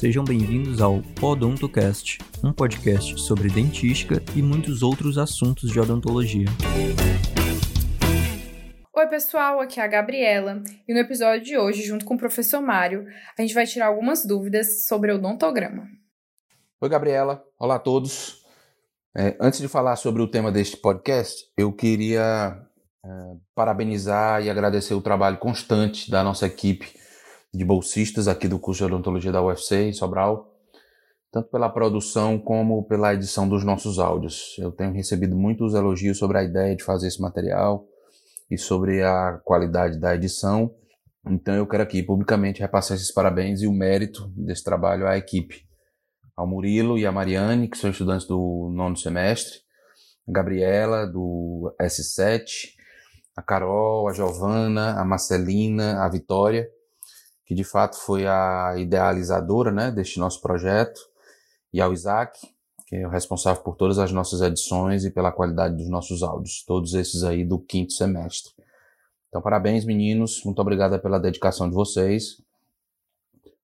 Sejam bem-vindos ao Odontocast, um podcast sobre dentística e muitos outros assuntos de odontologia. Oi, pessoal, aqui é a Gabriela e no episódio de hoje, junto com o professor Mário, a gente vai tirar algumas dúvidas sobre odontograma. Oi, Gabriela. Olá a todos. É, antes de falar sobre o tema deste podcast, eu queria é, parabenizar e agradecer o trabalho constante da nossa equipe de bolsistas aqui do curso de odontologia da UFC em Sobral, tanto pela produção como pela edição dos nossos áudios. Eu tenho recebido muitos elogios sobre a ideia de fazer esse material e sobre a qualidade da edição. Então eu quero aqui publicamente repassar esses parabéns e o mérito desse trabalho à equipe, ao Murilo e à Mariane, que são estudantes do nono semestre, a Gabriela do S7, a Carol, a Giovana, a Marcelina, a Vitória que de fato foi a idealizadora né, deste nosso projeto, e ao Isaac, que é o responsável por todas as nossas edições e pela qualidade dos nossos áudios, todos esses aí do quinto semestre. Então, parabéns, meninos, muito obrigada pela dedicação de vocês,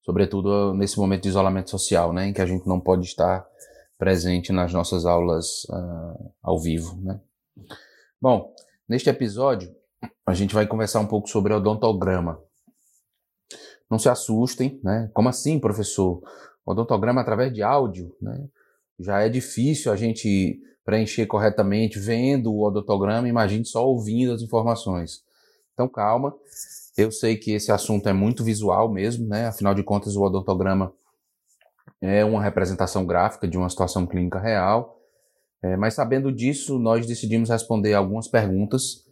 sobretudo nesse momento de isolamento social, né, em que a gente não pode estar presente nas nossas aulas uh, ao vivo. Né. Bom, neste episódio, a gente vai conversar um pouco sobre odontograma. Não se assustem, né? Como assim, professor? Odontograma através de áudio, né? Já é difícil a gente preencher corretamente vendo o odontograma, imagine só ouvindo as informações. Então, calma. Eu sei que esse assunto é muito visual mesmo, né? Afinal de contas, o odontograma é uma representação gráfica de uma situação clínica real. É, mas sabendo disso, nós decidimos responder algumas perguntas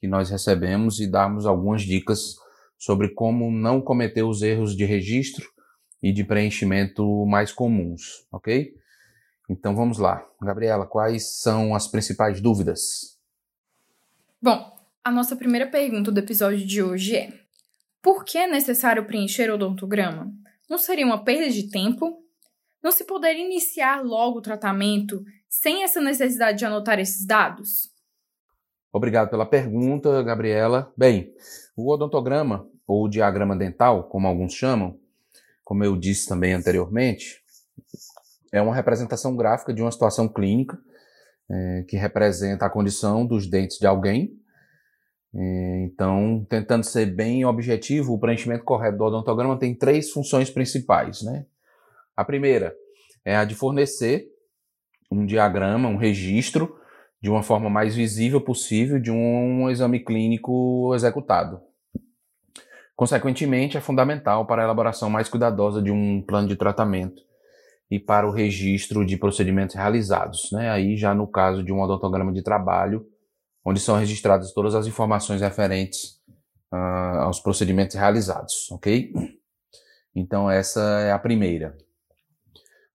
que nós recebemos e darmos algumas dicas sobre como não cometer os erros de registro e de preenchimento mais comuns, ok? Então vamos lá. Gabriela, quais são as principais dúvidas? Bom, a nossa primeira pergunta do episódio de hoje é: Por que é necessário preencher o odontograma? Não seria uma perda de tempo? Não se poderia iniciar logo o tratamento sem essa necessidade de anotar esses dados? Obrigado pela pergunta, Gabriela. Bem, o odontograma, ou diagrama dental, como alguns chamam, como eu disse também anteriormente, é uma representação gráfica de uma situação clínica é, que representa a condição dos dentes de alguém. É, então, tentando ser bem objetivo, o preenchimento correto do odontograma tem três funções principais. Né? A primeira é a de fornecer um diagrama, um registro de uma forma mais visível possível de um exame clínico executado. Consequentemente, é fundamental para a elaboração mais cuidadosa de um plano de tratamento e para o registro de procedimentos realizados, né? Aí já no caso de um odontograma de trabalho, onde são registradas todas as informações referentes uh, aos procedimentos realizados, ok? Então essa é a primeira.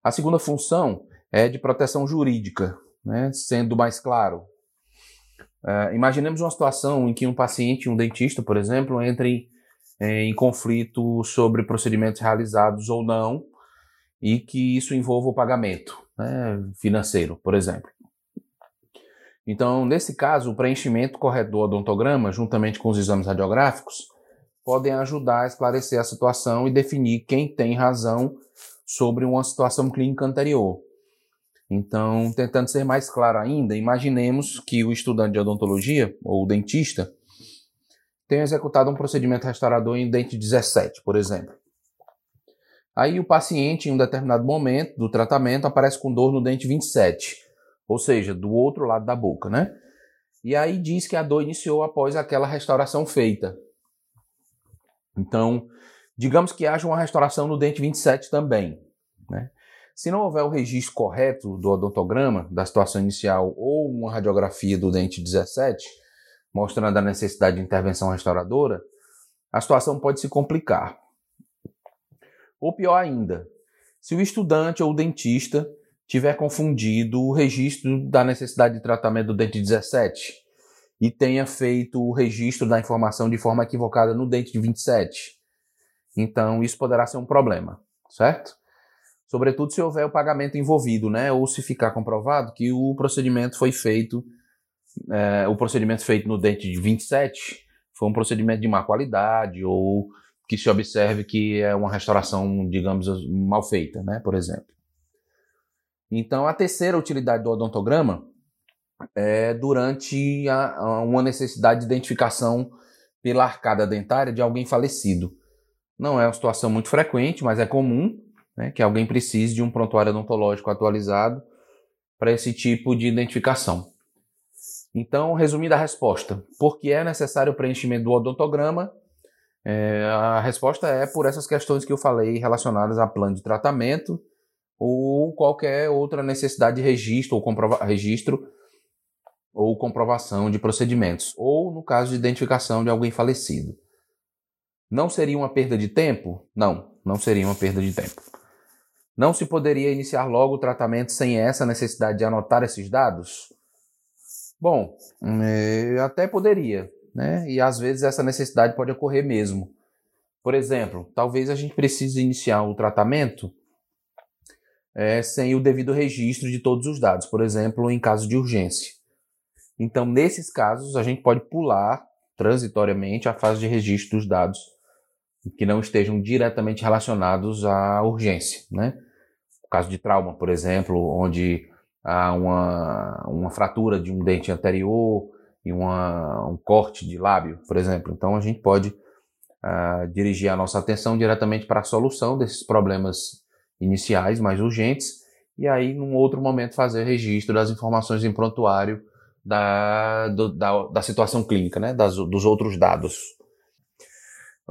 A segunda função é de proteção jurídica, né, sendo mais claro. Uh, imaginemos uma situação em que um paciente e um dentista, por exemplo, entrem é, em conflito sobre procedimentos realizados ou não e que isso envolva o pagamento né, financeiro, por exemplo. Então, nesse caso, o preenchimento correto do odontograma, juntamente com os exames radiográficos, podem ajudar a esclarecer a situação e definir quem tem razão sobre uma situação clínica anterior. Então, tentando ser mais claro ainda, imaginemos que o estudante de odontologia, ou dentista, tenha executado um procedimento restaurador em dente 17, por exemplo. Aí o paciente, em um determinado momento do tratamento, aparece com dor no dente 27, ou seja, do outro lado da boca, né? E aí diz que a dor iniciou após aquela restauração feita. Então, digamos que haja uma restauração no dente 27 também, né? Se não houver o registro correto do odontograma da situação inicial ou uma radiografia do dente 17, mostrando a necessidade de intervenção restauradora, a situação pode se complicar. Ou pior ainda, se o estudante ou o dentista tiver confundido o registro da necessidade de tratamento do dente 17 e tenha feito o registro da informação de forma equivocada no dente de 27. Então, isso poderá ser um problema, certo? Sobretudo se houver o pagamento envolvido, né? Ou se ficar comprovado que o procedimento foi feito, é, o procedimento feito no dente de 27 foi um procedimento de má qualidade ou que se observe que é uma restauração, digamos, mal feita, né, por exemplo. Então, a terceira utilidade do odontograma é durante a, a uma necessidade de identificação pela arcada dentária de alguém falecido. Não é uma situação muito frequente, mas é comum né, que alguém precise de um prontuário odontológico atualizado para esse tipo de identificação. Então, resumindo a resposta, por que é necessário o preenchimento do odontograma? É, a resposta é por essas questões que eu falei relacionadas a plano de tratamento ou qualquer outra necessidade de registro ou, comprova registro ou comprovação de procedimentos, ou no caso de identificação de alguém falecido. Não seria uma perda de tempo? Não, não seria uma perda de tempo. Não se poderia iniciar logo o tratamento sem essa necessidade de anotar esses dados? Bom, é, até poderia, né? E às vezes essa necessidade pode ocorrer mesmo. Por exemplo, talvez a gente precise iniciar o tratamento é, sem o devido registro de todos os dados, por exemplo, em caso de urgência. Então, nesses casos, a gente pode pular transitoriamente a fase de registro dos dados que não estejam diretamente relacionados à urgência, né? Caso de trauma, por exemplo, onde há uma, uma fratura de um dente anterior e uma, um corte de lábio, por exemplo. Então, a gente pode uh, dirigir a nossa atenção diretamente para a solução desses problemas iniciais mais urgentes e aí, num outro momento, fazer registro das informações em prontuário da, do, da, da, situação clínica, né, das, dos outros dados.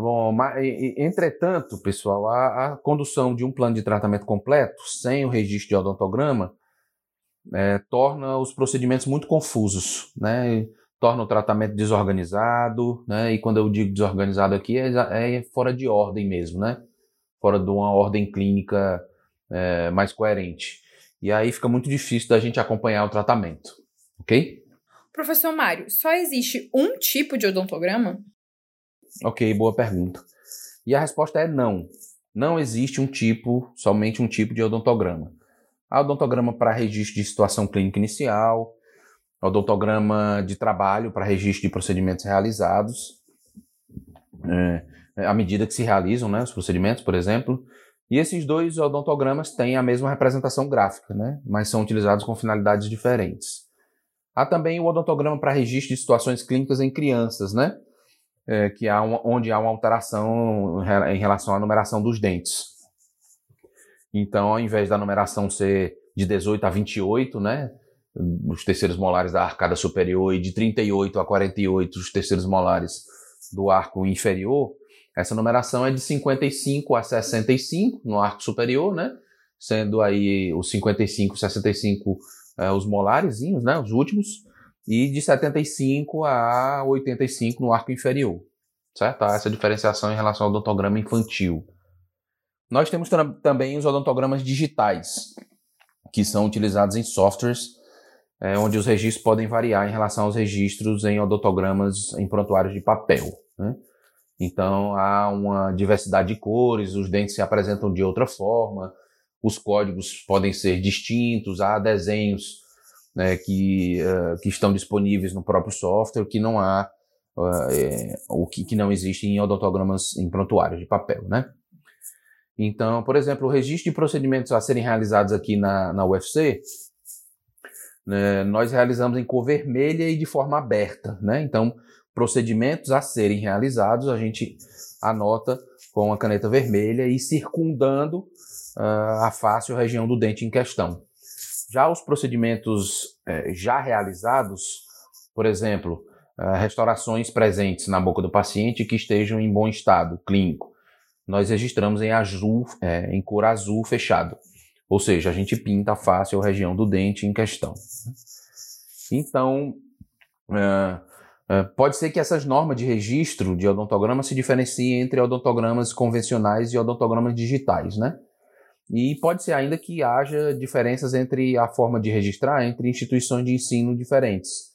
Bom, mas, entretanto, pessoal, a, a, condução de um plano de tratamento completo, sem o registro de odontograma, é, torna os procedimentos muito confusos, né, torna o tratamento desorganizado, né, e quando eu digo desorganizado aqui, é, é fora de ordem mesmo, né, fora de uma ordem clínica é, mais coerente. E aí fica muito difícil da gente acompanhar o tratamento, ok? Professor Mário, só existe um tipo de odontograma? Ok, boa pergunta. E a resposta é não. Não existe um tipo, somente um tipo de odontograma. Há odontograma para registro de situação clínica inicial, odontograma de trabalho para registro de procedimentos realizados, é, à medida que se realizam né, os procedimentos, por exemplo. E esses dois odontogramas têm a mesma representação gráfica, né, mas são utilizados com finalidades diferentes. Há também o odontograma para registro de situações clínicas em crianças, né? É, que há um, onde há uma alteração em relação à numeração dos dentes. Então, ao invés da numeração ser de 18 a 28, né? Os terceiros molares da arcada superior e de 38 a 48 os terceiros molares do arco inferior, essa numeração é de 55 a 65 no arco superior, né? Sendo aí os 55, 65 é, os molarezinhos, né, os últimos, e de 75 a 85 no arco inferior. Certo? Há essa diferenciação em relação ao odontograma infantil. Nós temos também os odontogramas digitais, que são utilizados em softwares, é, onde os registros podem variar em relação aos registros em odontogramas em prontuários de papel. Né? Então há uma diversidade de cores, os dentes se apresentam de outra forma, os códigos podem ser distintos, há desenhos né, que, uh, que estão disponíveis no próprio software que não há, uh, é, o que, que não existe em odontogramas em prontuários de papel, né? Então, por exemplo, o registro de procedimentos a serem realizados aqui na, na UFC, né, nós realizamos em cor vermelha e de forma aberta, né? Então, procedimentos a serem realizados, a gente anota com a caneta vermelha e circundando uh, a face ou região do dente em questão. Já os procedimentos eh, já realizados, por exemplo, uh, restaurações presentes na boca do paciente que estejam em bom estado clínico, nós registramos em azul, eh, em cor azul fechado. Ou seja, a gente pinta a face ou região do dente em questão. Então, pode ser que essas normas de registro de odontograma se diferenciem entre odontogramas convencionais e odontogramas digitais, né? E pode ser ainda que haja diferenças entre a forma de registrar entre instituições de ensino diferentes.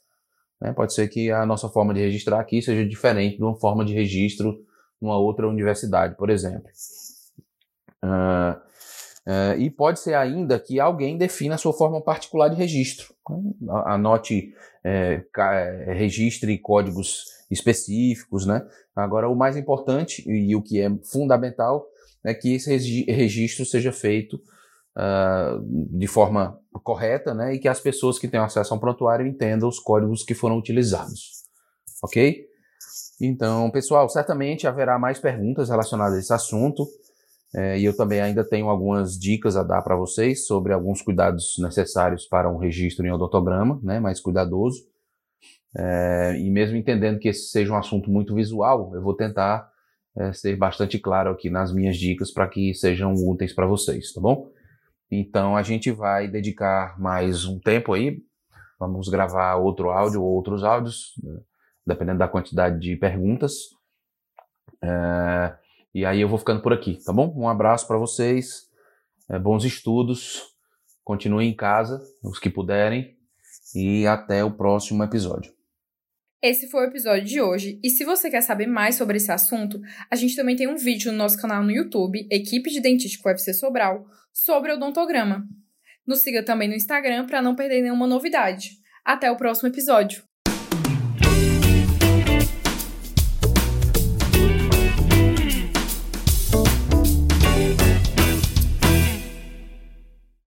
Né? Pode ser que a nossa forma de registrar aqui seja diferente de uma forma de registro numa outra universidade, por exemplo. Uh, uh, e pode ser ainda que alguém defina a sua forma particular de registro. Né? Anote é, é, registre códigos específicos, né? Agora, o mais importante e o que é fundamental é que esse registro seja feito uh, de forma correta, né? E que as pessoas que têm acesso ao prontuário entendam os códigos que foram utilizados, ok? Então, pessoal, certamente haverá mais perguntas relacionadas a esse assunto. É, e eu também ainda tenho algumas dicas a dar para vocês sobre alguns cuidados necessários para um registro em odontograma, né, mais cuidadoso. É, e mesmo entendendo que esse seja um assunto muito visual, eu vou tentar é, ser bastante claro aqui nas minhas dicas para que sejam úteis para vocês, tá bom? Então a gente vai dedicar mais um tempo aí, vamos gravar outro áudio ou outros áudios, né, dependendo da quantidade de perguntas. É, e aí eu vou ficando por aqui, tá bom? Um abraço para vocês, é, bons estudos, continuem em casa, os que puderem, e até o próximo episódio. Esse foi o episódio de hoje, e se você quer saber mais sobre esse assunto, a gente também tem um vídeo no nosso canal no YouTube, Equipe de Dentística UFC Sobral, sobre odontograma. Nos siga também no Instagram para não perder nenhuma novidade. Até o próximo episódio!